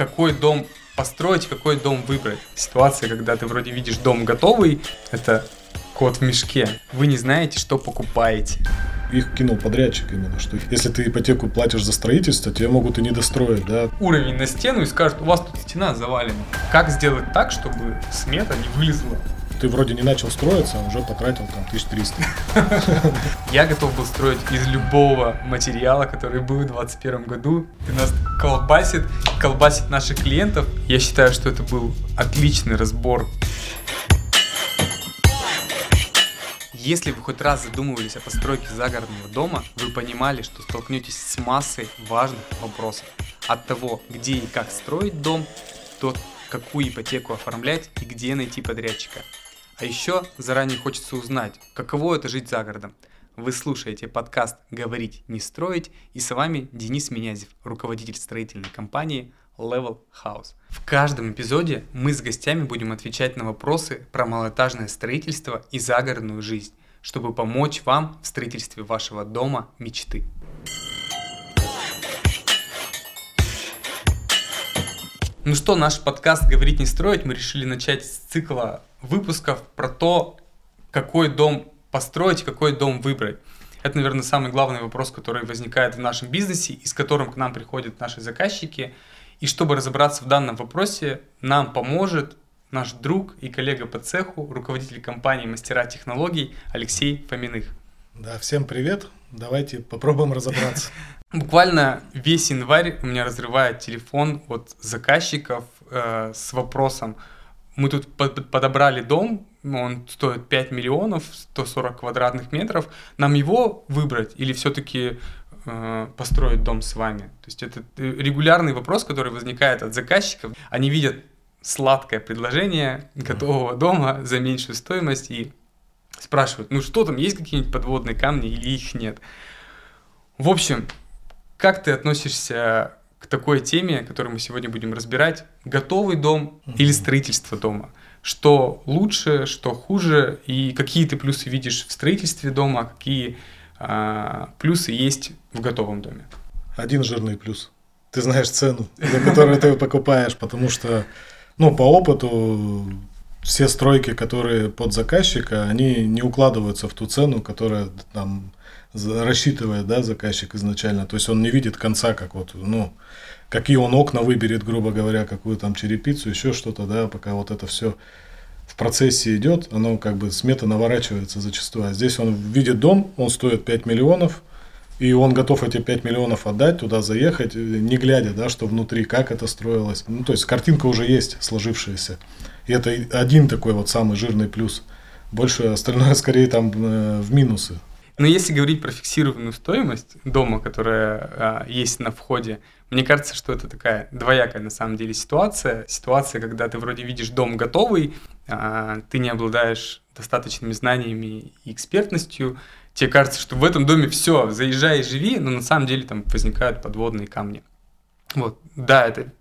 какой дом построить, какой дом выбрать. Ситуация, когда ты вроде видишь дом готовый, это кот в мешке. Вы не знаете, что покупаете. Их кинул подрядчик именно, что если ты ипотеку платишь за строительство, тебе могут и не достроить, да. Уровень на стену и скажут, у вас тут стена завалена. Как сделать так, чтобы смета не вылезла? Ты вроде не начал строиться, а уже потратил там 1300. Я готов был строить из любого материала, который был в 2021 году. Ты нас колбасит, колбасит наших клиентов. Я считаю, что это был отличный разбор Если вы хоть раз задумывались о постройке загородного дома, вы понимали, что столкнетесь с массой важных вопросов. От того, где и как строить дом, до какую ипотеку оформлять и где найти подрядчика. А еще заранее хочется узнать, каково это жить за городом. Вы слушаете подкаст «Говорить, не строить» и с вами Денис Менязев, руководитель строительной компании Level House. В каждом эпизоде мы с гостями будем отвечать на вопросы про малоэтажное строительство и загородную жизнь, чтобы помочь вам в строительстве вашего дома мечты. Ну что, наш подкаст «Говорить не строить» мы решили начать с цикла выпусков про то, какой дом построить, какой дом выбрать. Это, наверное, самый главный вопрос, который возникает в нашем бизнесе и с которым к нам приходят наши заказчики. И чтобы разобраться в данном вопросе, нам поможет наш друг и коллега по цеху, руководитель компании «Мастера технологий» Алексей Фоминых. Да, всем привет. Давайте попробуем разобраться. Буквально весь январь у меня разрывает телефон от заказчиков э, с вопросом, мы тут подобрали дом, он стоит 5 миллионов, 140 квадратных метров, нам его выбрать или все-таки э, построить дом с вами? То есть это регулярный вопрос, который возникает от заказчиков. Они видят сладкое предложение готового дома за меньшую стоимость и спрашивают, ну что там, есть какие-нибудь подводные камни или их нет? В общем, как ты относишься к такой теме, которую мы сегодня будем разбирать? Готовый дом mm-hmm. или строительство дома? Что лучше, что хуже, и какие ты плюсы видишь в строительстве дома, а какие а, плюсы есть в готовом доме? Один жирный плюс. Ты знаешь цену, за которую ты покупаешь, потому что, ну, по опыту все стройки, которые под заказчика, они не укладываются в ту цену, которая там рассчитывает, да, заказчик изначально. То есть он не видит конца, как вот, ну, какие он окна выберет, грубо говоря, какую там черепицу, еще что-то, да, пока вот это все в процессе идет, оно как бы смета наворачивается зачастую. А здесь он видит дом, он стоит 5 миллионов, и он готов эти 5 миллионов отдать, туда заехать, не глядя, да, что внутри, как это строилось. Ну, то есть картинка уже есть сложившаяся. И это один такой вот самый жирный плюс. Больше остальное скорее там э, в минусы. Но если говорить про фиксированную стоимость дома, которая а, есть на входе, мне кажется, что это такая двоякая на самом деле ситуация. Ситуация, когда ты вроде видишь дом готовый, а, ты не обладаешь достаточными знаниями и экспертностью, тебе кажется, что в этом доме все, заезжай и живи, но на самом деле там возникают подводные камни. Вот, да, это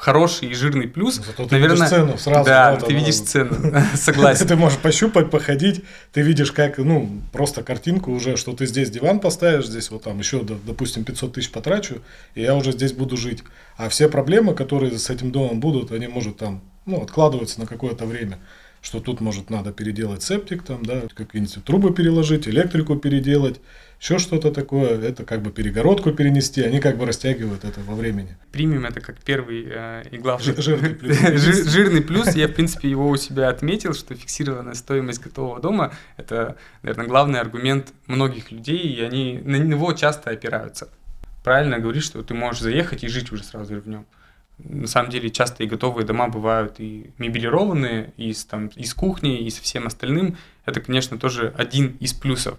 хороший и жирный плюс. Ну, зато ты Наверное, видишь цену сразу. Да, вот ты видишь цену, согласен. Ты можешь пощупать, походить, ты видишь, как, ну, просто картинку уже, что ты здесь диван поставишь, здесь вот там еще, допустим, 500 тысяч потрачу, и я уже здесь буду жить. А все проблемы, которые с этим домом будут, они, может, там, ну, откладываться на какое-то время что тут, может, надо переделать септик, там, да, какие-нибудь трубы переложить, электрику переделать, еще что-то такое, это как бы перегородку перенести, они как бы растягивают это во времени. Примем это как первый э, и главный жирный плюс. жирный плюс. Я, в принципе, его у себя отметил, что фиксированная стоимость готового дома – это, наверное, главный аргумент многих людей, и они на него часто опираются. Правильно говоришь, что ты можешь заехать и жить уже сразу в нем. На самом деле часто и готовые дома бывают и мебелированные, и с, там, и с кухней, и со всем остальным. Это, конечно, тоже один из плюсов.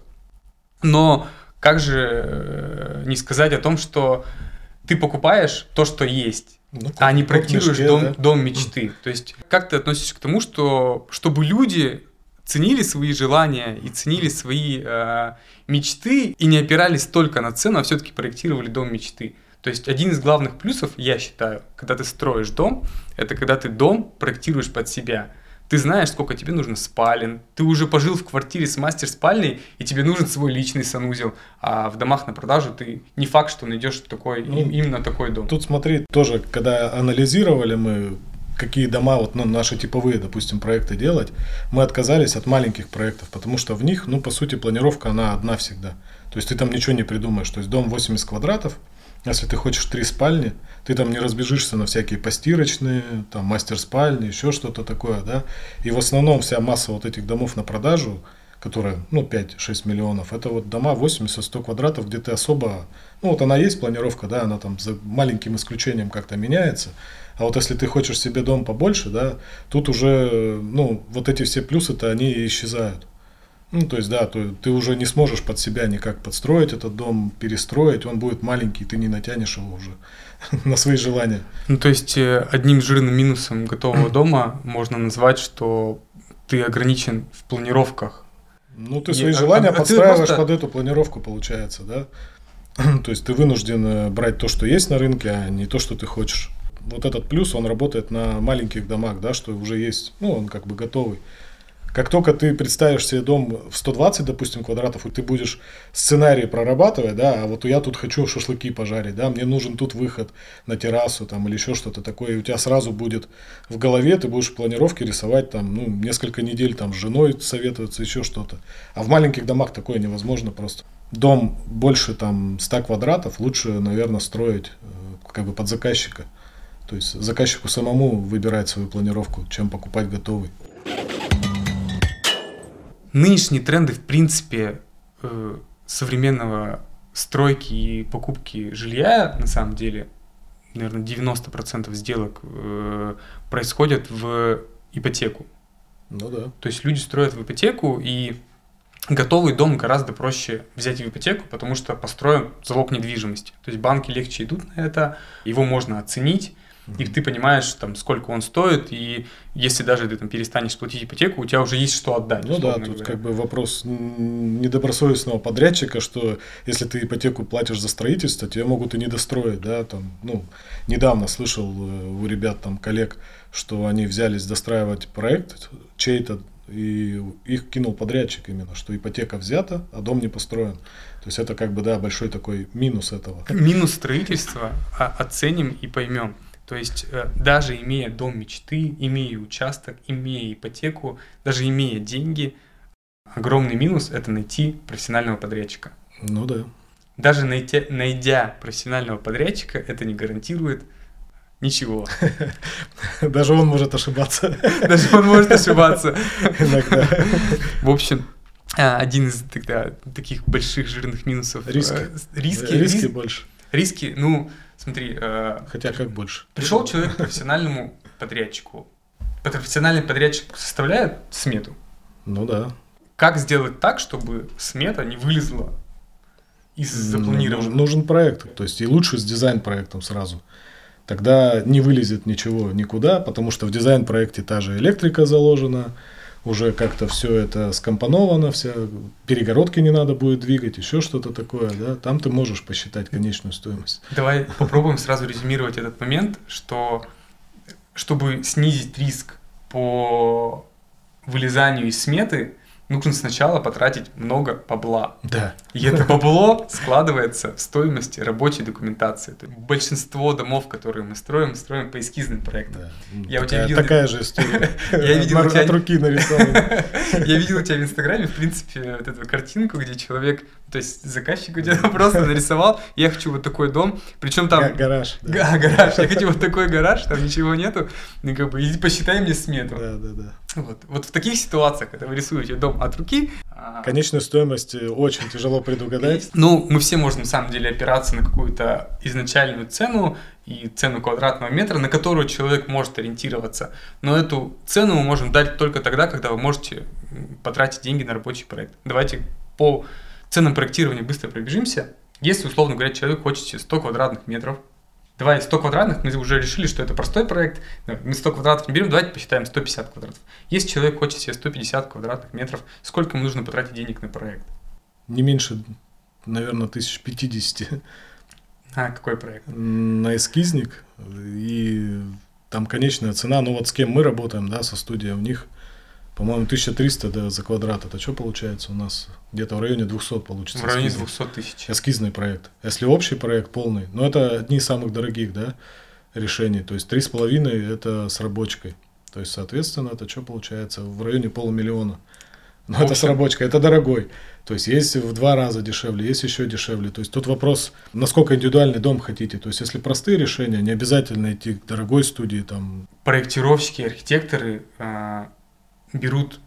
Но как же э, не сказать о том, что ты покупаешь то, что есть, ну, а не проектируешь мешке, дом, да? дом мечты. То есть, как ты относишься к тому, что чтобы люди ценили свои желания и ценили свои э, мечты и не опирались только на цену, а все-таки проектировали дом мечты. То есть один из главных плюсов, я считаю, когда ты строишь дом, это когда ты дом проектируешь под себя. Ты знаешь, сколько тебе нужно спален. Ты уже пожил в квартире с мастер-спальней, и тебе нужен свой личный санузел. А в домах на продажу ты не факт, что найдешь такой, ну, именно такой дом. Тут смотри, тоже, когда анализировали мы какие дома, вот ну, наши типовые, допустим, проекты делать, мы отказались от маленьких проектов, потому что в них, ну, по сути, планировка, она одна всегда. То есть ты там ничего не придумаешь. То есть дом 80 квадратов, если ты хочешь три спальни, ты там не разбежишься на всякие постирочные, там мастер спальни, еще что-то такое, да. И в основном вся масса вот этих домов на продажу, которые, ну, 5-6 миллионов, это вот дома 80-100 квадратов, где ты особо, ну, вот она есть планировка, да, она там за маленьким исключением как-то меняется, а вот если ты хочешь себе дом побольше, да, тут уже, ну, вот эти все плюсы-то, они исчезают. Ну, то есть, да, то ты уже не сможешь под себя никак подстроить этот дом, перестроить, он будет маленький, ты не натянешь его уже на свои желания. Ну, то есть, э, одним жирным минусом готового дома можно назвать, что ты ограничен в планировках. Ну, ты свои не, а, желания а, подстраиваешь просто... под эту планировку, получается, да? то есть, ты вынужден э, брать то, что есть на рынке, а не то, что ты хочешь. Вот этот плюс, он работает на маленьких домах, да, что уже есть, ну, он как бы готовый. Как только ты представишь себе дом в 120, допустим, квадратов, и ты будешь сценарий прорабатывать, да, а вот я тут хочу шашлыки пожарить, да, мне нужен тут выход на террасу там или еще что-то такое, и у тебя сразу будет в голове, ты будешь планировки рисовать там, ну, несколько недель там с женой советоваться, еще что-то. А в маленьких домах такое невозможно просто. Дом больше там 100 квадратов лучше, наверное, строить э, как бы под заказчика. То есть заказчику самому выбирать свою планировку, чем покупать готовый нынешние тренды, в принципе, э, современного стройки и покупки жилья, на самом деле, наверное, 90% сделок э, происходят в ипотеку. Ну да. То есть люди строят в ипотеку, и готовый дом гораздо проще взять в ипотеку, потому что построен залог недвижимости. То есть банки легче идут на это, его можно оценить, и ты понимаешь, там, сколько он стоит, и если даже ты там перестанешь платить ипотеку, у тебя уже есть что отдать. Ну да, тут говоря. как бы вопрос недобросовестного подрядчика, что если ты ипотеку платишь за строительство, тебе могут и не достроить, да, там, ну, недавно слышал э, у ребят, там, коллег, что они взялись достраивать проект чей-то, и их кинул подрядчик именно, что ипотека взята, а дом не построен. То есть это как бы, да, большой такой минус этого. Минус строительства а, оценим и поймем. То есть э, даже имея дом мечты, имея участок, имея ипотеку, даже имея деньги, огромный минус – это найти профессионального подрядчика. Ну да. Даже найти, найдя профессионального подрядчика, это не гарантирует ничего. Даже он может ошибаться. Даже он может ошибаться. Иногда. В общем, а, один из тогда, таких больших жирных минусов. Риски. Э, риски. Риски больше. Риски, ну, Смотри, э, хотя как больше. Пришел человек к профессиональному подрядчику. Профессиональный подрядчик составляет смету. Ну да. Как сделать так, чтобы смета не вылезла из запланированного? Нужен, нужен проект, то есть и лучше с дизайн-проектом сразу. Тогда не вылезет ничего никуда, потому что в дизайн-проекте та же электрика заложена, уже как-то все это скомпоновано, вся перегородки не надо будет двигать, еще что-то такое, да, там ты можешь посчитать конечную стоимость. Давай попробуем сразу резюмировать этот момент, что чтобы снизить риск по вылезанию из сметы, нужно сначала потратить много бабла. Да. И это бабло складывается в стоимости рабочей документации. То есть большинство домов, которые мы строим, строим по эскизным проектам. Да. Я такая, у тебя видел... такая же история. Я видел от, тебя... от руки нарисована. Я видел у тебя в Инстаграме, в принципе, вот эту картинку, где человек, то есть заказчик где-то просто нарисовал, я хочу вот такой дом, причем там... Гараж. Гараж. Я хочу вот такой гараж, там ничего нету. Ну, как бы, иди посчитай мне смету. Да, да, да. Вот. вот в таких ситуациях, когда вы рисуете дом от руки... А, Конечную стоимость э, очень тяжело предугадать. Ну, мы все можем на самом деле опираться на какую-то изначальную цену и цену квадратного метра, на которую человек может ориентироваться. Но эту цену мы можем дать только тогда, когда вы можете потратить деньги на рабочий проект. Давайте по ценам проектирования быстро пробежимся. Если, условно говоря, человек хочет 100 квадратных метров, Давай 100 квадратных, мы уже решили, что это простой проект, мы 100 квадратов не берем, давайте посчитаем 150 квадратов. Если человек хочет себе 150 квадратных метров, сколько ему нужно потратить денег на проект? Не меньше, наверное, 1050. А, какой проект? На эскизник, и там конечная цена, ну вот с кем мы работаем, да, со студией, у них По-моему, 1300 да, за квадрат. Это что получается у нас? Где-то в районе 200 получится. В районе эскизный. 200 тысяч. Эскизный проект. Если общий проект полный, но это одни из самых дорогих, да, решений. То есть 3,5 это с рабочкой. То есть, соответственно, это что получается? В районе полумиллиона. Но это с рабочкой, это дорогой. То есть есть в два раза дешевле, есть еще дешевле. То есть тут вопрос, насколько индивидуальный дом хотите. То есть если простые решения, не обязательно идти к дорогой студии, там, Проектировщики, архитекторы а, берут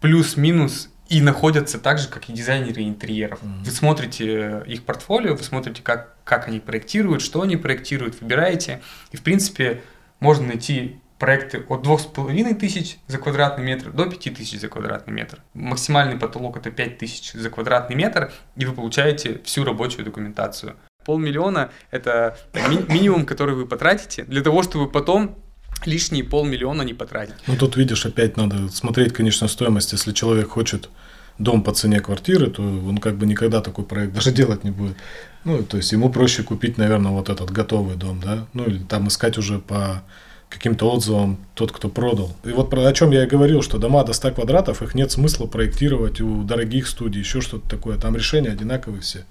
плюс-минус и находятся так же, как и дизайнеры интерьеров. Мгм. Вы смотрите э, их портфолио, вы смотрите, как, как они проектируют, что они проектируют, выбираете. И, в принципе, можно найти проекты от 2,5 тысяч за квадратный метр до 5 тысяч за квадратный метр. Максимальный потолок это 5 тысяч за квадратный метр, и вы получаете всю рабочую документацию. Полмиллиона – это ми- минимум, который вы потратите для того, чтобы потом лишние полмиллиона не потратить. Ну, тут, видишь, опять надо смотреть, конечно, стоимость. Если человек хочет дом по цене квартиры, то он как бы никогда такой проект даже делать не будет. Ну, то есть ему проще купить, наверное, вот этот готовый дом, да, ну, или там искать уже по каким-то отзывам тот, кто продал. И вот про о чем я и говорил, что дома до 100 квадратов, их нет смысла проектировать у дорогих студий, еще что-то такое. Там решения одинаковые все.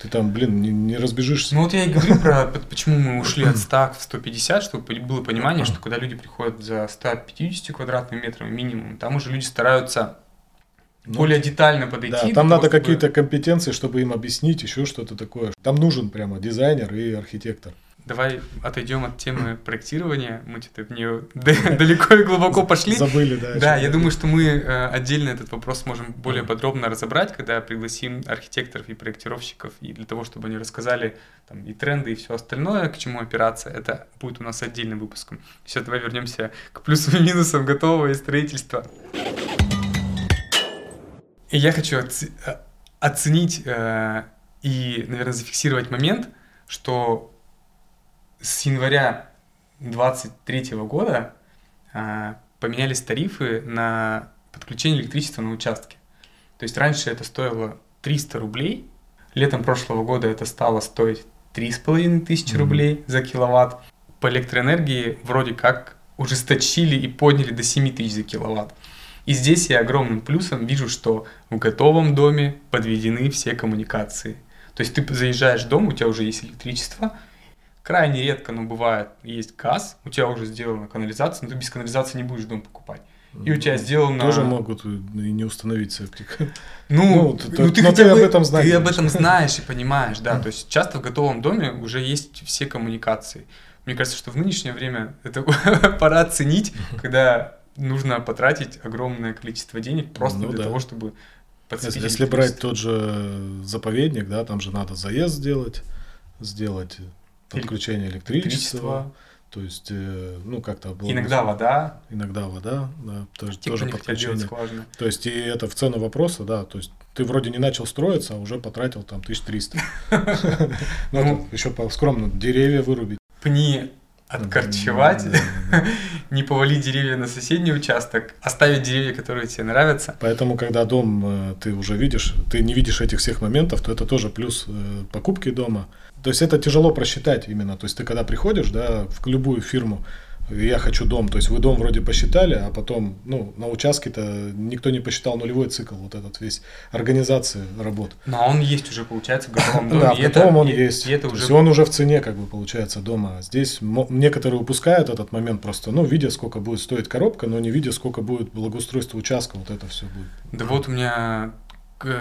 Ты там, блин, не, не разбежишься. Ну вот я и говорю про почему мы ушли от 100 в 150, чтобы было понимание, что когда люди приходят за 150 квадратными метрами минимум, там уже люди стараются Ну, более детально подойти. Да, там надо чтобы- какие-то компетенции, чтобы им объяснить еще что-то такое. Там нужен прямо дизайнер и архитектор. Давай отойдем от темы проектирования. Мы что-то в нее далеко и глубоко пошли. Забыли, да. Да, я думаю, что мы э, отдельно этот вопрос можем более подробно разобрать, когда пригласим архитекторов и проектировщиков, и для того, чтобы они рассказали там, и тренды, и все остальное, к чему опираться, это будет у нас отдельным выпуском. Сейчас давай вернемся к плюсам и минусам готового и строительства. И я хочу оце- э, оценить э, и, наверное, зафиксировать момент, что с января 2023 года а, поменялись тарифы на подключение электричества на участке. То есть раньше это стоило 300 рублей, летом прошлого года это стало стоить 3,5 тысячи Мгм. рублей за киловатт. По электроэнергии вроде как ужесточили и подняли до 7 тысяч за киловатт. И здесь я огромным плюсом вижу, что в готовом доме подведены все коммуникации. То есть ты заезжаешь в дом, у тебя уже есть электричество, крайне редко, но бывает, есть газ, у тебя уже сделана канализация, но ты без канализации не будешь дом покупать. И у тебя сделано... Тоже могут и не установить септик. Ну, Ну, ну, ты, хотя ты об этом знаешь, Ты об этом знаешь и понимаешь, да. То есть часто в готовом доме уже есть все коммуникации. Мне кажется, что в нынешнее время это пора оценить, когда нужно потратить огромное количество денег просто Ну для да. того, чтобы подцепить Если, если брать тот же заповедник, да, там же надо заезд сделать, сделать подключение электричества. электричество, То есть, э, ну, как-то было. иногда вода, Иногда вода, да, тоже, те, тоже подключение. То есть, и это в цену вопроса, да, то есть ты вроде не начал строиться, а уже потратил там 1300. Ну, еще по скромно, деревья вырубить. Пни откорчевать, не повалить деревья на соседний участок, оставить деревья, которые тебе нравятся. Поэтому, когда дом э, ты уже видишь, ты не видишь этих всех моментов, то это тоже плюс э, покупки дома. То есть это тяжело просчитать именно. То есть ты когда приходишь, да, в любую фирму, я хочу дом, то есть вы дом вроде посчитали, а потом, ну, на участке-то никто не посчитал нулевой цикл, вот этот весь организации работ. Но он есть уже, получается, в готовом доме. Да, в готовом он и- есть. И это То уже есть он уже в цене, как бы, получается, дома. А Здесь некоторые упускают этот момент просто, ну, видя, сколько будет стоить коробка, но не видя, сколько будет благоустройство участка, вот это все будет. Да вот у меня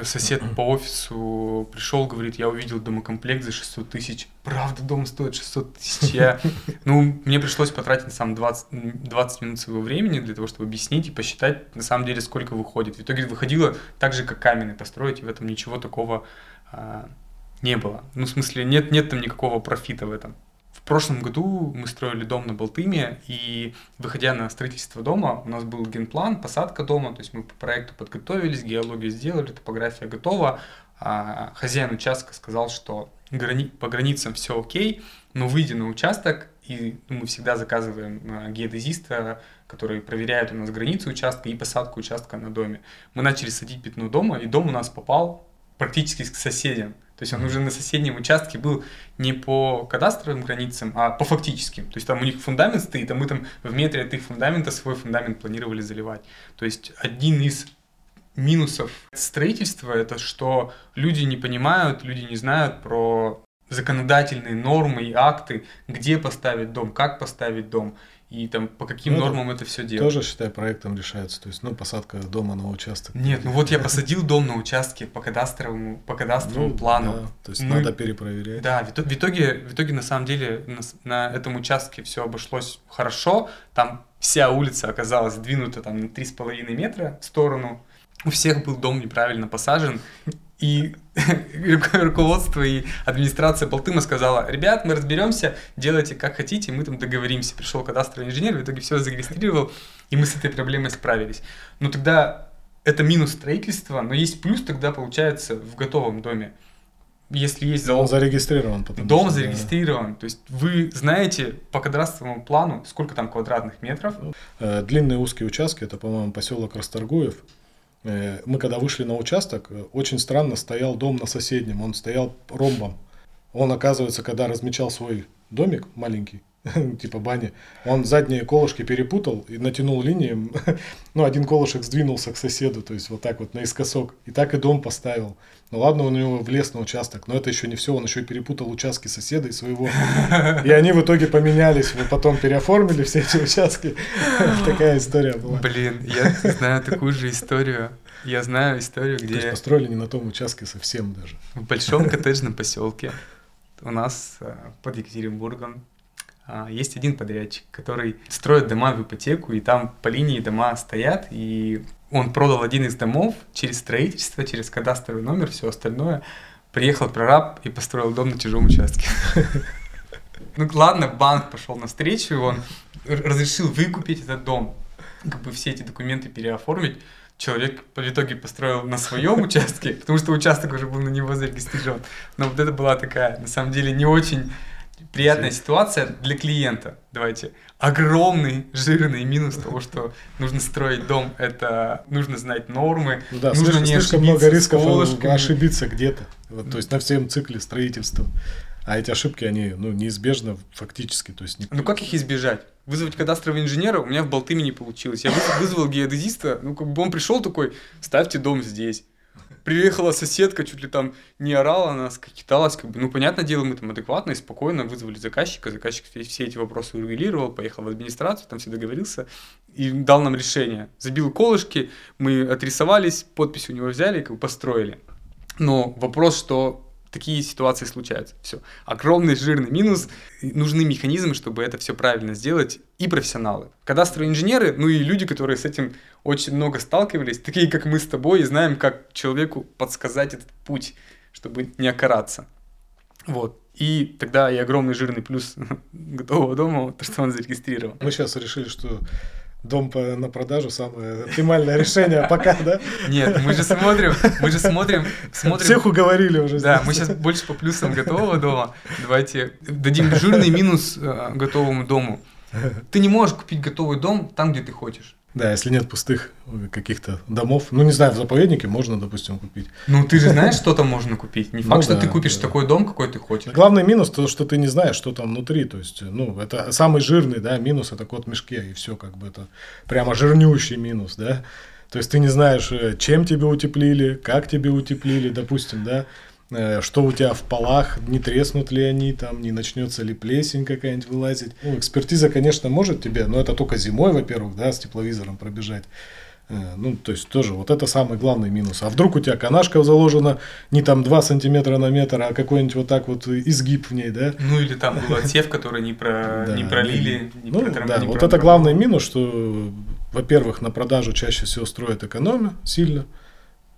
сосед по офису пришел, говорит, я увидел домокомплект за 600 тысяч. Правда, дом стоит 600 тысяч. Я, ну, мне пришлось потратить на самом 20, м, 20 минут своего времени для того, чтобы объяснить и посчитать, на самом деле, сколько выходит. В итоге выходило так же, как каменный построить, и в этом ничего такого а, не было. Ну, в смысле, нет, нет там никакого профита в этом. В прошлом году мы строили дом на Балтыме, и выходя на строительство дома, у нас был генплан, посадка дома, то есть мы по проекту подготовились, геологию сделали, топография готова, а хозяин участка сказал, что грани- по границам все окей, но выйдя на участок, и мы всегда заказываем а, геодезиста, который проверяет у нас границу участка и посадку участка на доме. Мы начали садить пятно дома, и дом у нас попал практически к соседям. То есть он уже на соседнем участке был не по кадастровым границам, а по фактическим. То есть там у них фундамент стоит, а мы там в метре от их фундамента свой фундамент планировали заливать. То есть один из минусов строительства это что люди не понимают, люди не знают про законодательные нормы и акты, где поставить дом, как поставить дом и там по каким ну, нормам это все делать. Тоже, считай, проектом решается. То есть, ну, посадка дома на участок. Нет, ну вот я посадил дом на участке по кадастровому, по кадастровому ну, плану. Да, то есть Мы... надо перепроверять. Да, в итоге, в итоге на самом деле на, на этом участке все обошлось хорошо. Там вся улица оказалась сдвинута там на 3,5 метра в сторону. У всех был дом неправильно посажен, и руководство и администрация Балтыма сказала, ребят, мы разберемся, делайте как хотите, мы там договоримся. Пришел кадастровый инженер, в итоге все зарегистрировал, и мы с этой проблемой справились. Но тогда это минус строительства, но есть плюс тогда получается в готовом доме. Если есть залог... Он зарегистрирован. Потому Дом что, зарегистрирован. Да. То есть вы знаете по кадастровому плану, сколько там квадратных метров? Э, длинные узкие участки, это, по-моему, поселок Расторгуев. Э, мы когда вышли на участок, очень странно стоял дом на соседнем, он стоял ромбом. Он, оказывается, когда размечал свой домик маленький, типа бани, он задние колышки перепутал и натянул линии. ну, один колышек сдвинулся к соседу, то есть вот так вот наискосок. И так и дом поставил. Ну ладно, он у него влез на участок, но это еще не все, он еще и перепутал участки соседа и своего. И они в итоге поменялись, мы потом переоформили все эти участки. Такая история была. Блин, я знаю такую же историю. Я знаю историю, где... То есть построили не на том участке совсем даже. В большом коттеджном поселке у нас э, под Екатеринбургом есть один подрядчик, который строит дома в ипотеку, и там по линии дома стоят, и он продал один из домов через строительство, через кадастровый номер, все остальное. Приехал прораб и построил дом на чужом участке. Ну ладно, банк пошел навстречу, он разрешил выкупить этот дом, как бы все эти документы переоформить. Человек по итоге построил на своем участке, потому что участок уже был на него зарегистрирован. Но вот это была такая, на самом деле, не очень приятная ситуация для клиента. Давайте. Огромный жирный минус того, что нужно строить дом, это нужно знать нормы. Ну да, нужно слишком, не слишком много рисков ошибиться где-то. Вот, то есть на всем цикле строительства. А эти ошибки, они ну, неизбежны фактически. То есть, ну как их избежать? Вызвать кадастрового инженера у меня в Болтыме не получилось. Я вызвал геодезиста, ну как бы он пришел такой, ставьте дом здесь приехала соседка, чуть ли там не орала нас, киталась, как бы, ну, понятное дело, мы там адекватно и спокойно вызвали заказчика, заказчик все эти вопросы урегулировал, поехал в администрацию, там все договорился и дал нам решение. Забил колышки, мы отрисовались, подпись у него взяли, как бы построили. Но вопрос, что такие ситуации случаются. Все. Огромный жирный минус. Нужны механизмы, чтобы это все правильно сделать. И профессионалы. Кадастровые инженеры, ну и люди, которые с этим очень много сталкивались, такие как мы с тобой, и знаем, как человеку подсказать этот путь, чтобы не окараться. Вот. И тогда и огромный жирный плюс готового дома, то, что он зарегистрирован. Мы сейчас решили, что дом по, на продажу самое оптимальное решение пока, да? Нет, мы же смотрим, мы же смотрим, смотрим. Всех уговорили уже. Да, мы сейчас больше по плюсам готового дома. Давайте дадим жирный минус э, готовому дому. Ты не можешь купить готовый дом там, где ты хочешь. Да, если нет пустых э, каких-то домов. Ну, не знаю, в заповеднике можно, допустим, купить. Ну, ты же знаешь, что там можно купить. Не факт, ну, что да, ты купишь да. такой дом, какой ты хочешь. Главный минус то, что ты не знаешь, что там внутри. То есть, ну, это самый жирный, да, минус это кот в мешке, и все, как бы это прямо жирнющий минус, да. То есть ты не знаешь, э, чем тебе утеплили, как тебе утеплили, допустим, да. Э, что у тебя в полах, не треснут ли они, там, не начнется ли плесень какая-нибудь вылазить. Ну, экспертиза, конечно, может тебе, но это только зимой, во-первых, да, с тепловизором пробежать. Э, ну, то есть тоже вот это самый главный минус. А вдруг у тебя канашка заложена не там 2 сантиметра на метр, а какой-нибудь вот так вот изгиб в ней, да? Ну или там был отсев, который не, про... не пролили, не Ну да, вот это главный минус, что, во-первых, на продажу чаще всего строят экономия сильно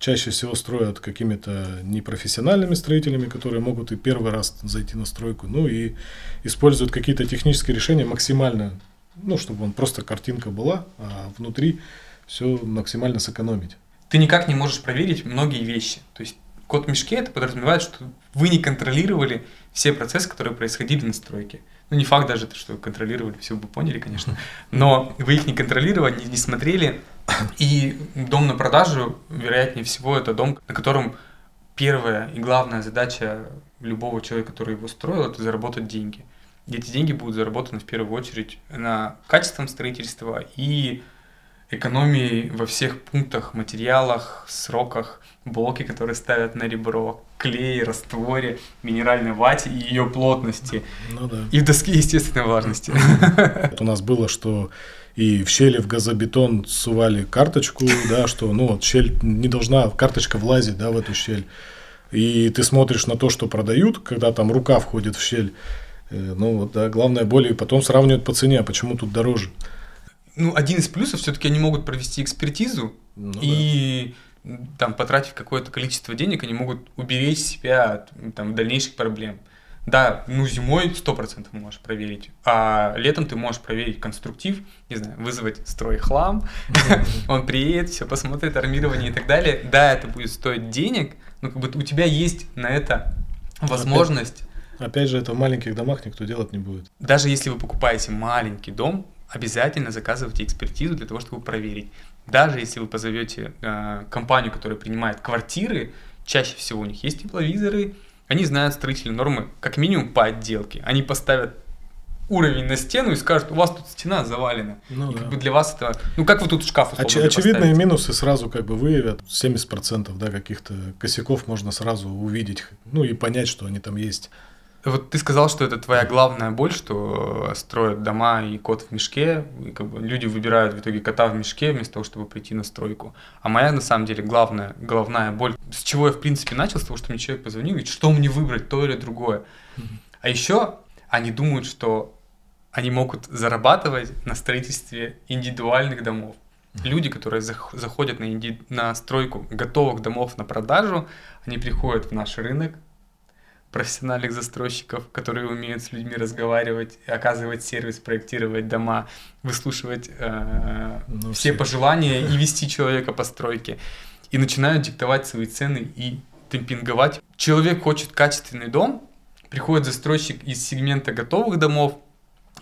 чаще всего строят какими-то непрофессиональными строителями, которые могут и первый раз зайти на стройку, ну и используют какие-то технические решения максимально, ну, чтобы он просто картинка была, а внутри все максимально сэкономить. Ты никак не можешь проверить многие вещи. То есть код в мешке это подразумевает, что вы не контролировали все процессы, которые происходили на стройке. Ну, не факт даже, что контролировали, все бы поняли, конечно. Но вы их не контролировали, не, не смотрели, и дом на продажу, вероятнее всего, это дом, на котором первая и главная задача любого человека, который его строил, это заработать деньги. И эти деньги будут заработаны в первую очередь на качеством строительства и экономии во всех пунктах, материалах, сроках, блоки, которые ставят на ребро, клей, растворе, минеральной вате и ее плотности. Ну, да. И в доске естественной влажности. У нас было, что и в щели в газобетон сували карточку, да, что ну вот щель не должна, карточка влазить, да, в эту щель. И ты смотришь на то, что продают, когда там рука входит в щель, э, ну вот, да, главное более, потом сравнивают по цене, а почему тут дороже. Ну, один из плюсов все-таки они могут провести экспертизу ну, и да. там потратив какое-то количество денег, они могут уберечь себя от там, дальнейших проблем. Да, ну зимой 100% можешь проверить, а летом ты можешь проверить конструктив, не знаю, вызвать строй хлам, он приедет, все посмотрит, армирование и так далее. Да, это будет стоить денег, но как бы у тебя есть на это возможность. Опять, опять же, это в маленьких домах никто делать не будет. Даже если вы покупаете маленький дом, обязательно заказывайте экспертизу для того, чтобы проверить. Даже если вы позовете э, компанию, которая принимает квартиры, чаще всего у них есть тепловизоры, они знают строительные нормы как минимум по отделке. Они поставят уровень на стену и скажут, у вас тут стена завалена. Ну, и да. как бы для вас это... Ну, как вы тут шкаф Оч- Очевидные поставите? минусы сразу как бы выявят. 70% да, каких-то косяков можно сразу увидеть, ну и понять, что они там есть. Вот ты сказал, что это твоя главная боль, что строят дома и кот в мешке, и как бы люди выбирают в итоге кота в мешке вместо того, чтобы прийти на стройку. А моя на самом деле главная, головная боль, с чего я в принципе начал, с того, что мне человек позвонил, говорит, что мне выбрать, то или другое. А еще они думают, что они могут зарабатывать на строительстве индивидуальных домов. Люди, которые заходят на, инди... на стройку готовых домов на продажу, они приходят в наш рынок, профессиональных застройщиков, которые умеют с людьми разговаривать, оказывать сервис, проектировать дома, выслушивать э, ну, все, все пожелания и вести человека по стройке. И начинают диктовать свои цены и демпинговать. Человек хочет качественный дом, приходит застройщик из сегмента готовых домов,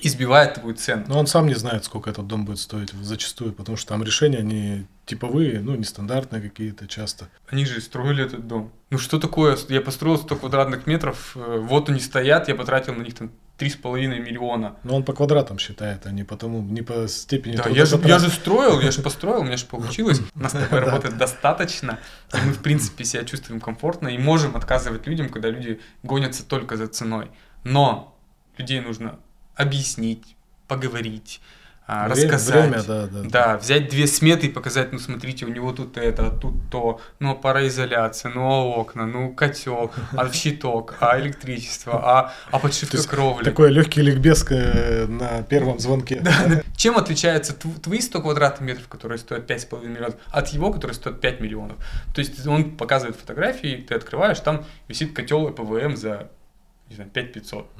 избивает твою цену. Но он сам не знает, сколько этот дом будет стоить зачастую, потому что там решения, они типовые, ну, нестандартные какие-то часто. Они же строили этот дом. Ну, что такое? Я построил 100 квадратных метров, э, вот они стоят, я потратил на них там три с половиной миллиона. Но он по квадратам считает, а не потому, не по степени. Да, я же, я же строил, я же построил, у меня же получилось. У нас такое работает достаточно, и мы, в принципе, себя чувствуем комфортно и можем отказывать людям, когда люди гонятся только за ценой. Но людей нужно объяснить, поговорить, а, время, рассказать. Время, да, да, да, взять две сметы и показать, ну смотрите, у него тут это, а тут то, ну а пароизоляция, ну а окна, ну котел, а щиток, а электричество, а, а подшивка кровли. Такой легкий ликбез э, на первом звонке. Да, Чем отличаются твои 100 квадратных метров, которые стоят 5,5 миллионов, от его, который стоит 5 миллионов? То есть он показывает фотографии, ты открываешь, там висит котел ПВМ за не знаю, 5500. Угу.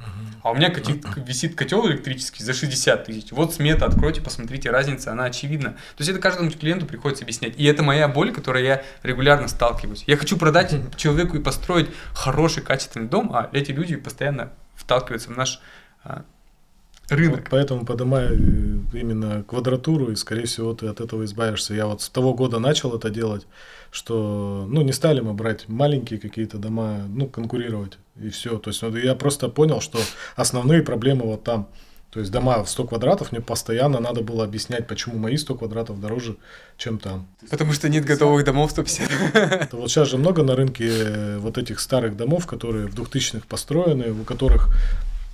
А у меня котел, висит котел электрический за 60 тысяч. Вот смета, откройте, посмотрите, разница, она очевидна. То есть это каждому клиенту приходится объяснять. И это моя боль, которой я регулярно сталкиваюсь. Я хочу продать человеку и построить хороший, качественный дом, а эти люди постоянно вталкиваются в наш а, рынок. Вот поэтому поднимай э, именно квадратуру, и, скорее всего, ты от этого избавишься. Я вот с того года начал это делать, что, ну, не стали мы брать маленькие какие-то дома, ну, конкурировать, и все. То есть, ну, я просто понял, что основные проблемы вот там. То есть дома в 100 квадратов, мне постоянно надо было объяснять, почему мои 100 квадратов дороже, чем там. Потому что нет готовых домов 150. Вот сейчас же много на рынке э, вот этих старых домов, которые в 2000-х построены, у которых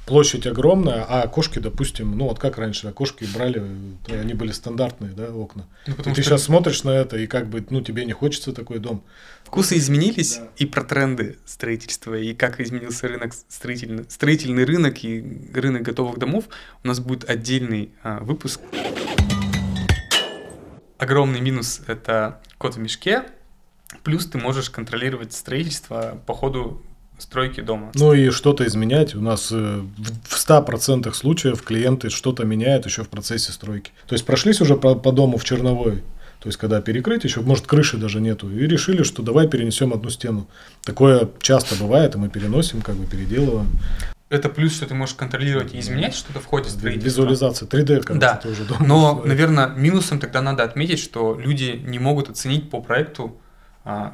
площадь огромная, а окошки, допустим, ну вот как раньше, окошки брали, они были стандартные, да, окна. Ну, и ты сейчас смотришь на это, и как бы, ну, тебе не хочется такой дом. Вкусы изменились, да. и про тренды строительства, и как изменился рынок строительный, строительный рынок и рынок готовых домов, у нас будет отдельный а, выпуск. Огромный минус – это код в мешке, плюс ты можешь контролировать строительство по ходу стройки дома. Ну и что-то изменять. У нас э, в 100% случаев клиенты что-то меняют еще в процессе стройки. То есть прошлись уже по, по дому в черновой, то есть когда перекрыть еще, может крыши даже нету, и решили, что давай перенесем одну стену. Такое часто бывает, и мы переносим, как бы переделываем. Это плюс, что ты можешь контролировать и изменять что-то в ходе строительства. Визуализация 3D, как да. ты уже дома. Но, наверное, минусом тогда надо отметить, что люди не могут оценить по проекту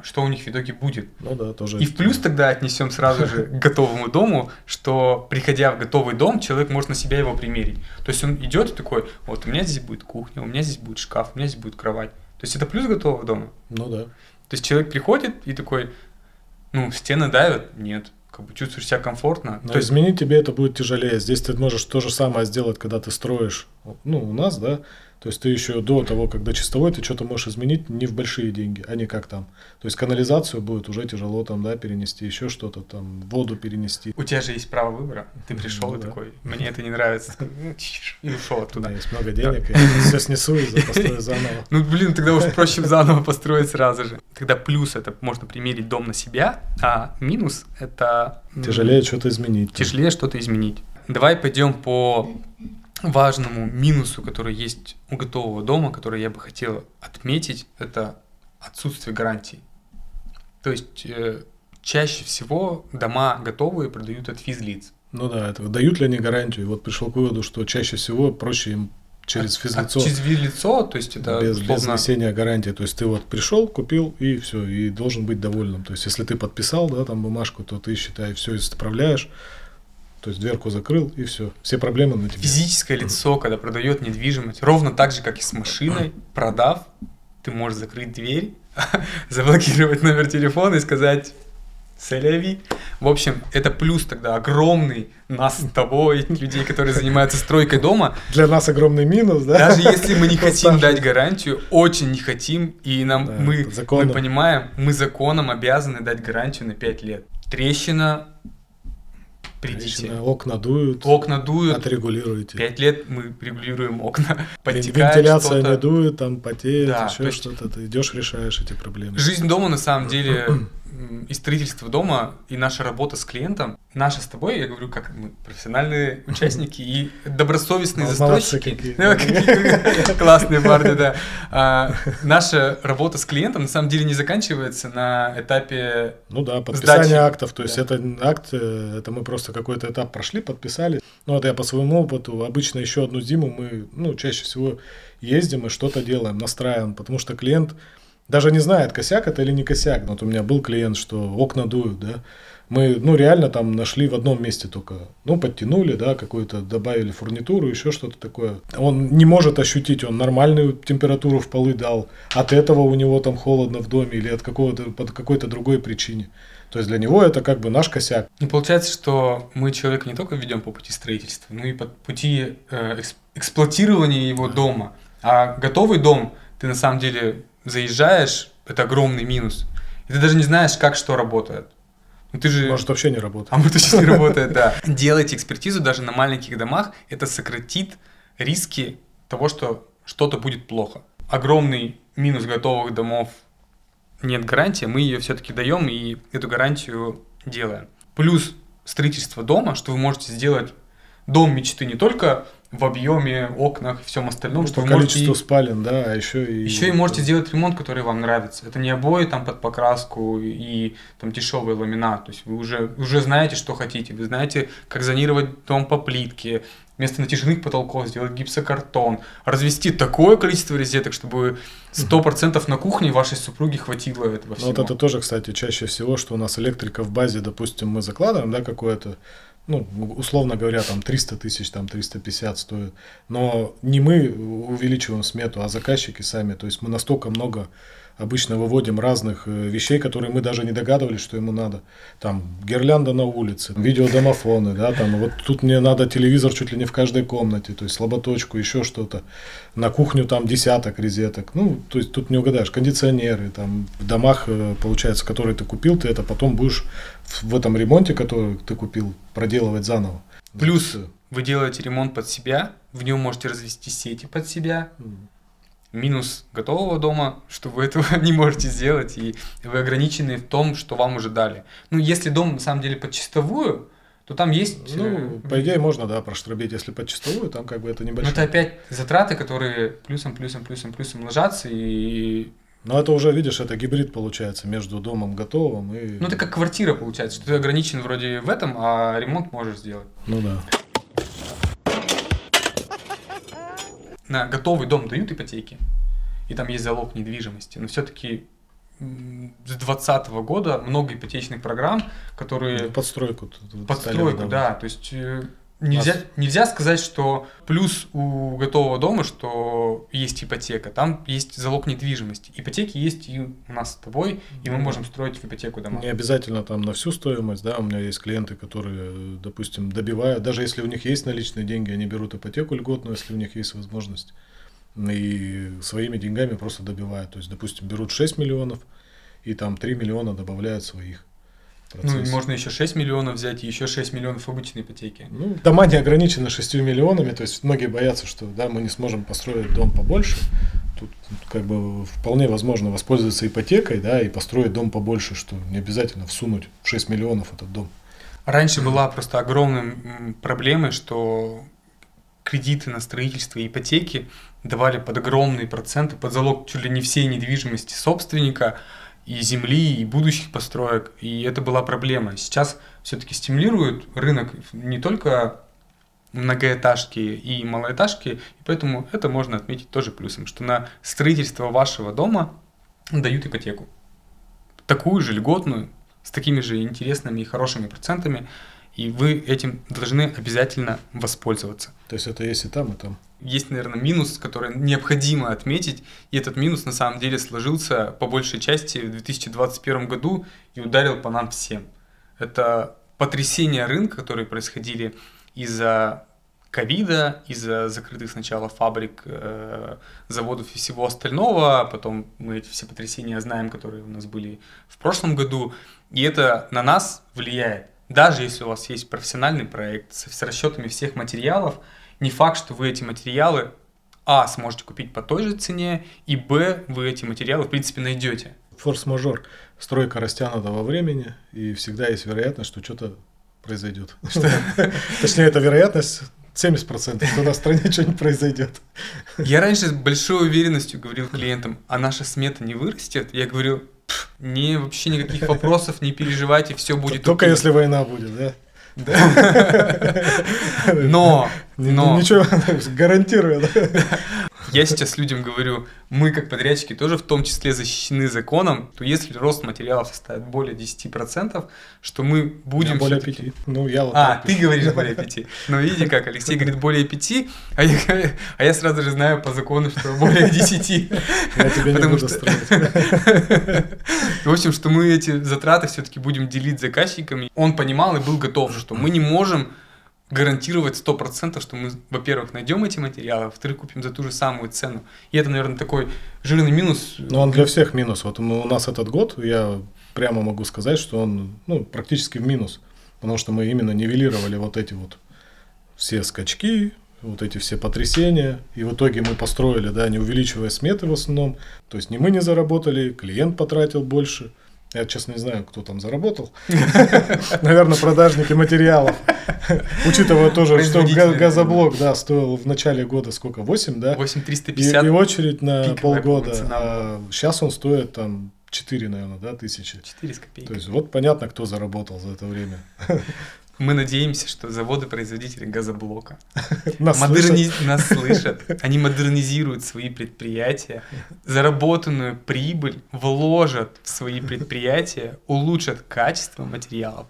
что у них в итоге будет. Ну да, тоже. И в плюс тогда отнесем сразу же к готовому дому, что приходя в готовый дом, человек может на себя его примерить. То есть он идет и такой, вот у меня здесь будет кухня, у меня здесь будет шкаф, у меня здесь будет кровать. То есть это плюс готового дома. Ну да. То есть человек приходит и такой, ну, стены давят? Нет. Как бы чувствуешь себя комфортно. Но То есть изменить тебе это будет тяжелее. Здесь ты можешь то же самое сделать, когда ты строишь, ну, у нас, да, то есть ты еще до того, когда чистовой, ты что-то можешь изменить не в большие деньги, а не как там. То есть канализацию будет уже тяжело там, да, перенести, еще что-то там, воду перенести. у тебя же есть право выбора. Ты пришел Ну и да. такой, мне это не нравится. Ну, И ушел оттуда. есть много денег, я все снесу и построю заново. Ну, блин, тогда уж проще заново построить сразу же. Тогда плюс это можно примерить дом на себя, а минус это... Тяжелее что-то изменить. Тяжелее что-то изменить. Давай пойдем по важному минусу, который есть у готового дома, который я бы хотел отметить, это отсутствие гарантии. То есть э, чаще всего дома готовые продают от физлиц. Ну да, это дают ли они гарантию? Вот пришел к выводу, что чаще всего проще им через физлицо, от- через физлицо, то есть это без, без условно, несения гарантии. То есть ты вот пришел, купил и все, и должен быть довольным. То есть если ты подписал, да, там бумажку, то ты считай все исправляешь. То есть дверку закрыл и все. Все проблемы на тебе. физическое лицо, когда продает недвижимость, ровно так же, как и с машиной, продав, ты можешь закрыть дверь, заблокировать номер телефона и сказать «Сэляви». В общем, это плюс тогда огромный нас с тобой, людей, которые занимаются стройкой дома. Для нас огромный минус, да? Даже если мы не хотим дать гарантию, очень не хотим, и нам Да, мы, мы понимаем, мы законом обязаны дать гарантию на 5 лет. Трещина, придите. Трещина, Окна дуют, Окна дуют, отрегулируйте. Пять лет мы регулируем окна, подтекает Вентиляция не дует, там потеет, Да, еще что-то. Ты идешь, решаешь эти проблемы. Жизнь дома на самом деле и строительство дома, и наша работа с клиентом, наша с тобой, я говорю, как мы профессиональные участники и добросовестные застройщики. Классные парни, да. А, Наша работа с клиентом на самом деле не заканчивается на этапе Ну да, подписание актов. То есть это акт, э, это мы просто какой-то этап прошли, подписали. Ну, это я по своему опыту. Обычно еще одну зиму мы, ну, чаще всего ездим и что-то делаем, настраиваем, потому что клиент даже не знает, косяк это или не косяк. Вот у меня был клиент, что окна дуют, да. Мы, ну, реально там нашли в одном месте только, ну, подтянули, да, какую-то добавили фурнитуру, еще что-то такое. Он не может ощутить, он нормальную температуру в полы дал, от этого у него там холодно в доме или от какого-то, под какой-то другой причине. То есть для него это как бы наш косяк. И получается, что мы человека не только ведем по пути строительства, но и по пути э, экс- эксплуатирования его дома. А готовый дом, ты на самом деле заезжаешь, это огромный минус. И ты даже не знаешь, как что работает. Ну ты же... Может вообще не работает. А может вообще не работает, да. Делайте экспертизу даже на маленьких домах, это сократит риски того, что что-то будет плохо. Огромный минус готовых домов нет гарантии, мы ее все-таки даем и эту гарантию делаем. Плюс строительство дома, что вы можете сделать дом мечты не только в объеме, окнах и всем остальном, Ну, что по вы можете количеству и- спален, да, а еще и... еще и можете сделать ремонт, который вам нравится. Это не обои там под покраску и там дешевый ламинат. То есть вы уже, уже знаете, что хотите. Вы знаете, как зонировать дом по плитке, вместо натяжных потолков сделать гипсокартон, развести такое количество розеток, чтобы 100% на кухне вашей супруги хватило этого Ну, всего. вот это тоже, кстати, чаще всего, что у нас электрика в базе, допустим, мы закладываем, да, какое-то, ну, условно говоря, там 300 тысяч, там 350 стоит. Но не мы увеличиваем смету, а заказчики сами. То есть мы настолько много обычно выводим разных э, вещей, которые мы даже не догадывались, что ему надо. Там гирлянда на улице, видеодомофоны, да, там вот тут мне надо телевизор чуть ли не в каждой комнате, то есть слаботочку, еще что-то. На кухню там десяток розеток. Ну, то есть тут не угадаешь. Кондиционеры там в домах, э, получается, которые ты купил, ты это потом будешь в этом ремонте, который ты купил, проделывать заново. Плюс вы делаете ремонт под себя, в нем можете развести сети под себя. э, Минус готового дома, что вы этого не можете сделать, и вы ограничены в том, что вам уже дали. Ну, если дом на самом деле под чистовую, то там есть... Ну, э, по идее, можно, да, проштробить, если под чистовую, там как бы это Но небольшое. это опять затраты, которые плюсом, плюсом, плюсом, плюсом ложатся, и... Но это уже, видишь, это гибрид получается между домом готовым и... Ну, это как квартира получается, что ты ограничен вроде в этом, а ремонт можешь сделать. Ну да. На готовый дом дают ипотеки, и там есть залог недвижимости, но все-таки с 2020 года много ипотечных программ, которые... Подстройку. Подстройку, да. То есть Нельзя, нельзя сказать, что плюс у готового дома, что есть ипотека, там есть залог недвижимости. Ипотеки есть и у нас с тобой, и мы можем строить в ипотеку дома. Не обязательно там на всю стоимость, да, у меня есть клиенты, которые, допустим, добивают, даже если у них есть наличные деньги, они берут ипотеку льготную, если у них есть возможность, и своими деньгами просто добивают. То есть, допустим, берут 6 миллионов, и там 3 миллиона добавляют своих. Ну, можно еще 6 миллионов взять и еще 6 миллионов обычной ипотеки. Ну, дома не ограничены 6 миллионами, то есть многие боятся, что да, мы не сможем построить дом побольше. Тут как бы вполне возможно воспользоваться ипотекой, да, и построить дом побольше, что не обязательно всунуть в 6 миллионов этот дом. Раньше была просто огромной проблемой, что кредиты на строительство и ипотеки давали под огромные проценты, под залог чуть ли не всей недвижимости собственника, и земли, и будущих построек, и это была проблема. Сейчас все-таки стимулируют рынок не только многоэтажки и малоэтажки, и поэтому это можно отметить тоже плюсом, что на строительство вашего дома дают ипотеку. Такую же льготную, с такими же интересными и хорошими процентами, и вы этим должны обязательно воспользоваться. То есть это есть и там, и там. Есть, наверное, минус, который необходимо отметить, и этот минус на самом деле сложился по большей части в 2021 году и ударил по нам всем. Это потрясения рынка, которые происходили из-за ковида, из-за закрытых сначала фабрик, э, заводов и всего остального, а потом мы эти все потрясения знаем, которые у нас были в прошлом году, и это на нас влияет. Даже если у вас есть профессиональный проект с, расчетами всех материалов, не факт, что вы эти материалы а. сможете купить по той же цене, и б. вы эти материалы в принципе найдете. Форс-мажор. Стройка растянута во времени, и всегда есть вероятность, что что-то произойдет. Точнее, это вероятность 70%, что на стране что-нибудь произойдет. Я раньше с большой уверенностью говорил клиентам, а наша смета не вырастет. Я говорил, не, вообще никаких вопросов, не переживайте, все будет Только если война будет, да? Но, но... Ничего, гарантирую. Я сейчас людям говорю, мы как подрядчики тоже в том числе защищены законом, то если рост материалов составит более 10%, что мы будем... более 5. Ну, я вот а, ты говоришь более 5. Ну, видите как, Алексей говорит более 5, а я, а я сразу же знаю по закону, что более 10. Я тебя не буду строить. В общем, что мы эти затраты все-таки будем делить заказчиками. Он понимал и был готов, что мы не можем гарантировать сто процентов, что мы, во-первых, найдем эти материалы, а во-вторых, купим за ту же самую цену. И это, наверное, такой жирный минус. Ну, он для всех минус. Вот у нас этот год, я прямо могу сказать, что он ну, практически в минус. Потому что мы именно нивелировали вот эти вот все скачки, вот эти все потрясения. И в итоге мы построили, да, не увеличивая сметы в основном. То есть не мы не заработали, клиент потратил больше – я, честно, не знаю, кто там заработал. Наверное, продажники материалов. Учитывая тоже, что газоблок, да, стоил в начале года сколько, 8, да? 8350. И, очередь на полгода. А сейчас он стоит там 4, наверное, да, тысячи. 4 с копейками. То есть вот понятно, кто заработал за это время. Мы надеемся, что заводы-производители газоблока нас, модерни... слышат. нас слышат. Они модернизируют свои предприятия, заработанную прибыль вложат в свои предприятия, улучшат качество материалов,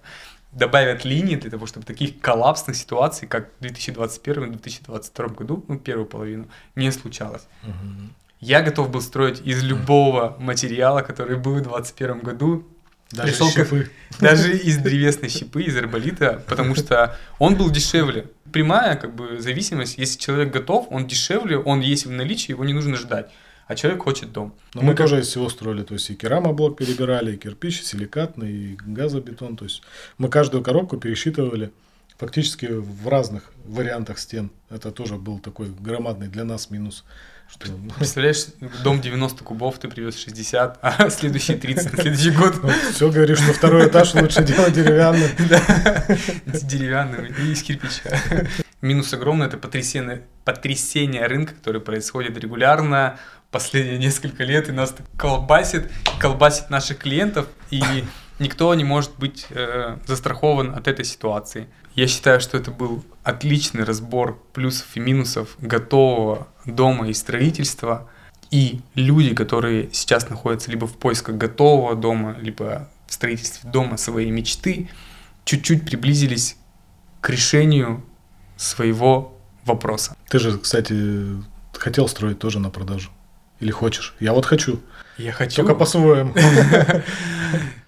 добавят линии для того, чтобы таких коллапсных ситуаций, как в 2021-2022 году, ну, первую половину, не случалось. Угу. Я готов был строить из любого материала, который был в 2021 году, даже пришел. Как, даже из древесной щипы, из арболита, потому что он был дешевле. Прямая как бы зависимость, если человек готов, он дешевле, он есть в наличии, его не нужно ждать. А человек хочет дом. Но мы, мы тоже из всего строили, то есть и керамоблок перебирали, и кирпич, и силикатный, и газобетон. То есть мы каждую коробку пересчитывали фактически в разных вариантах стен. Это тоже был такой громадный для нас минус. Что... Представляешь, дом 90 кубов, ты привез 60, а следующие 30 на следующий год. Ну, все говоришь, что второй этаж лучше делать деревянным. Да, деревянным и из кирпича. Минус огромный – это потрясение, потрясение рынка, которое происходит регулярно последние несколько лет, и нас колбасит, колбасит наших клиентов, и никто не может быть э, застрахован от этой ситуации. Я считаю, что это был отличный разбор плюсов и минусов готового дома и строительства. И люди, которые сейчас находятся либо в поисках готового дома, либо в строительстве дома своей мечты, чуть-чуть приблизились к решению своего вопроса. Ты же, кстати, хотел строить тоже на продажу. Или хочешь? Я вот хочу. Я хочу. Только по-своему.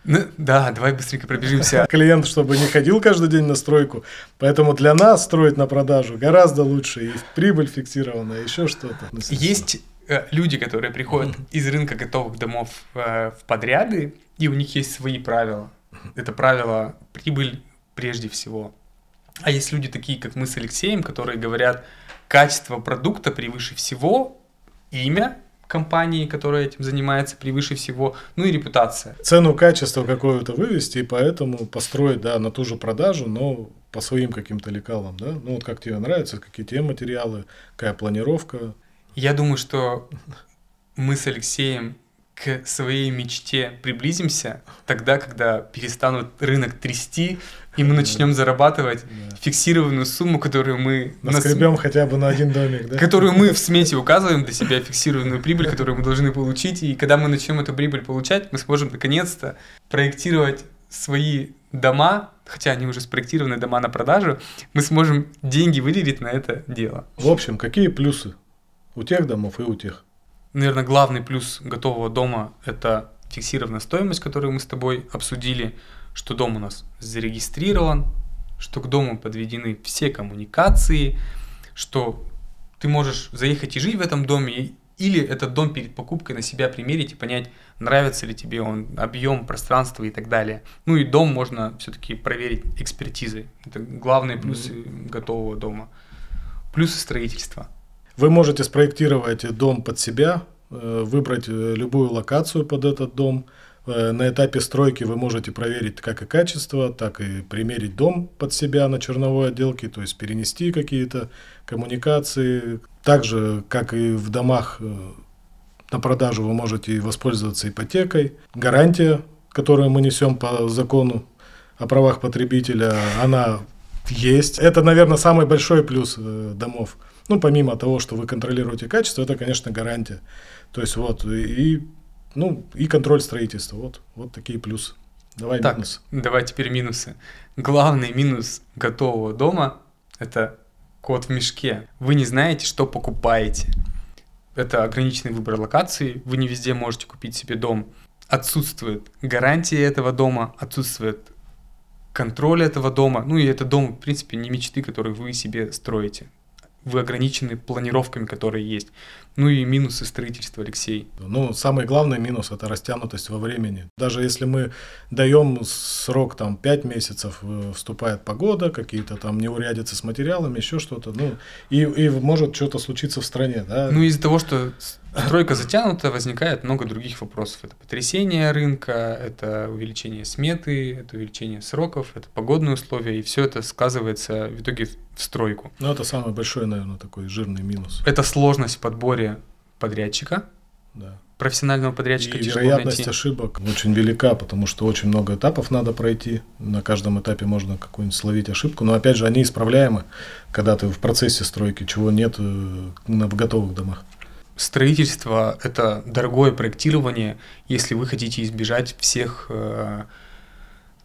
Ну, да, давай быстренько пробежимся. Клиент, чтобы не ходил каждый день на стройку. Поэтому для нас строить на продажу гораздо лучше. И прибыль фиксированная, еще что-то. Есть э, люди, которые приходят из рынка готовых домов э, в подряды, и у них есть свои правила. Это правило прибыль прежде всего. А есть люди такие, как мы с Алексеем, которые говорят, качество продукта превыше всего, имя компании, которая этим занимается превыше всего, ну и репутация. Цену качества какую-то вывести, и поэтому построить, да, на ту же продажу, но по своим каким-то лекалам, да? Ну вот как тебе нравится, какие те материалы, какая планировка. Я думаю, что мы с Алексеем к своей мечте приблизимся тогда, когда перестанут рынок трясти, и мы начнем зарабатывать да. фиксированную сумму, которую мы... Наскребем на... хотя бы на один домик, да? Которую мы в смете указываем для себя, фиксированную прибыль, которую мы должны получить. И когда мы начнем эту прибыль получать, мы сможем наконец-то проектировать свои дома, хотя они уже спроектированы дома на продажу, мы сможем деньги выделить на это дело. В общем, какие плюсы у тех домов и у тех? Наверное, главный плюс готового дома – это фиксированная стоимость, которую мы с тобой обсудили – что дом у нас зарегистрирован, что к дому подведены все коммуникации, что ты можешь заехать и жить в этом доме, или этот дом перед покупкой на себя примерить и понять, нравится ли тебе он, объем, пространство и так далее. Ну и дом можно все-таки проверить экспертизой. Это главные плюсы mm-hmm. готового дома. Плюсы строительства. Вы можете спроектировать дом под себя, э, выбрать э, любую локацию под этот дом – Э, на этапе стройки вы можете проверить как и качество, так и примерить дом под себя на черновой отделке, то есть перенести какие-то коммуникации. Также, как и в домах на продажу, вы можете воспользоваться ипотекой. Гарантия, которую мы несем по закону о правах потребителя, она есть. Это, наверное, самый большой плюс домов. Ну, помимо того, что вы контролируете качество, это, конечно, гарантия. То есть вот, и ну, и контроль строительства. Вот, вот такие плюсы. Давай так, минусы. Давай теперь минусы. Главный минус готового дома – это код в мешке. Вы не знаете, что покупаете. Это ограниченный выбор локаций. Вы не везде можете купить себе дом. Отсутствует гарантия этого дома, отсутствует контроль этого дома. Ну и это дом, в принципе, не мечты, которые вы себе строите вы ограничены планировками, которые есть. Ну и минусы строительства, Алексей. Ну, самый главный минус – это растянутость во времени. Даже если мы даем срок там 5 месяцев, э, вступает погода, какие-то там неурядицы с материалами, еще что-то, ну, и, и может что-то случиться в стране, да. Ну, из-за того, что стройка затянута, возникает много других вопросов. Это потрясение рынка, это увеличение сметы, это увеличение сроков, это погодные условия, и все это сказывается в итоге в стройку. Ну, это самый большой, наверное, такой жирный минус. Это сложность в подборе подрядчика. Да. Профессионального подрядчика и вероятность найти. ошибок очень велика, потому что очень много этапов надо пройти. На каждом этапе можно какую-нибудь словить ошибку. Но опять же, они исправляемы, когда ты в процессе стройки, чего нет э, в готовых домах. Строительство – это дорогое проектирование, если вы хотите избежать всех э,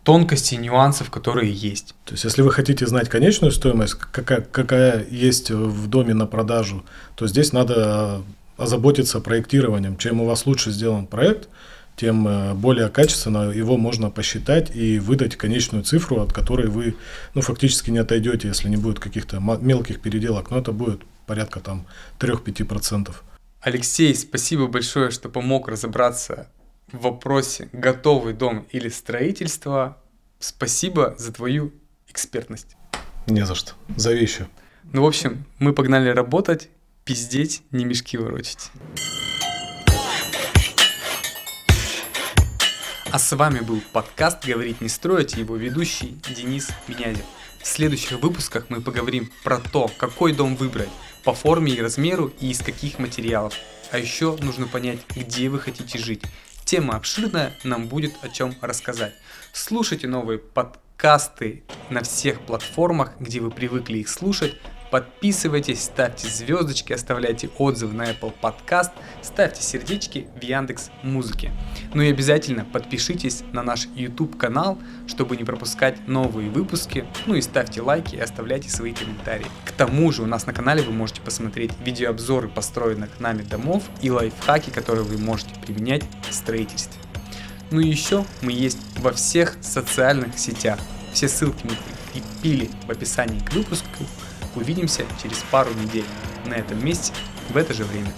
тонкостей, нюансов, которые есть. То есть, если вы хотите знать конечную стоимость, какая, какая есть в доме на продажу, то здесь надо озаботиться проектированием. Чем у вас лучше сделан проект, тем э, более качественно его можно посчитать и выдать конечную цифру, от которой вы ну, фактически не отойдете, если не будет каких-то мелких переделок. Но это будет порядка там 3-5%. Алексей, спасибо большое, что помог разобраться в вопросе готовый дом или строительство. Спасибо за твою экспертность. Не за что. За вещи. Ну, в общем, мы погнали работать, пиздеть, не мешки ворочать. А с вами был подкаст «Говорить не строить» и его ведущий Денис Менязев. В следующих выпусках мы поговорим про то, какой дом выбрать, по форме и размеру и из каких материалов. А еще нужно понять, где вы хотите жить. Тема обширная, нам будет о чем рассказать. Слушайте новые подкасты на всех платформах, где вы привыкли их слушать. Подписывайтесь, ставьте звездочки, оставляйте отзывы на Apple Podcast, ставьте сердечки в Яндекс Музыке. Ну и обязательно подпишитесь на наш YouTube канал, чтобы не пропускать новые выпуски. Ну и ставьте лайки и оставляйте свои комментарии. К тому же у нас на канале вы можете посмотреть видеообзоры построенных нами домов и лайфхаки, которые вы можете применять в строительстве. Ну и еще мы есть во всех социальных сетях. Все ссылки мы прикрепили в описании к выпуску. Увидимся через пару недель на этом месте в это же время.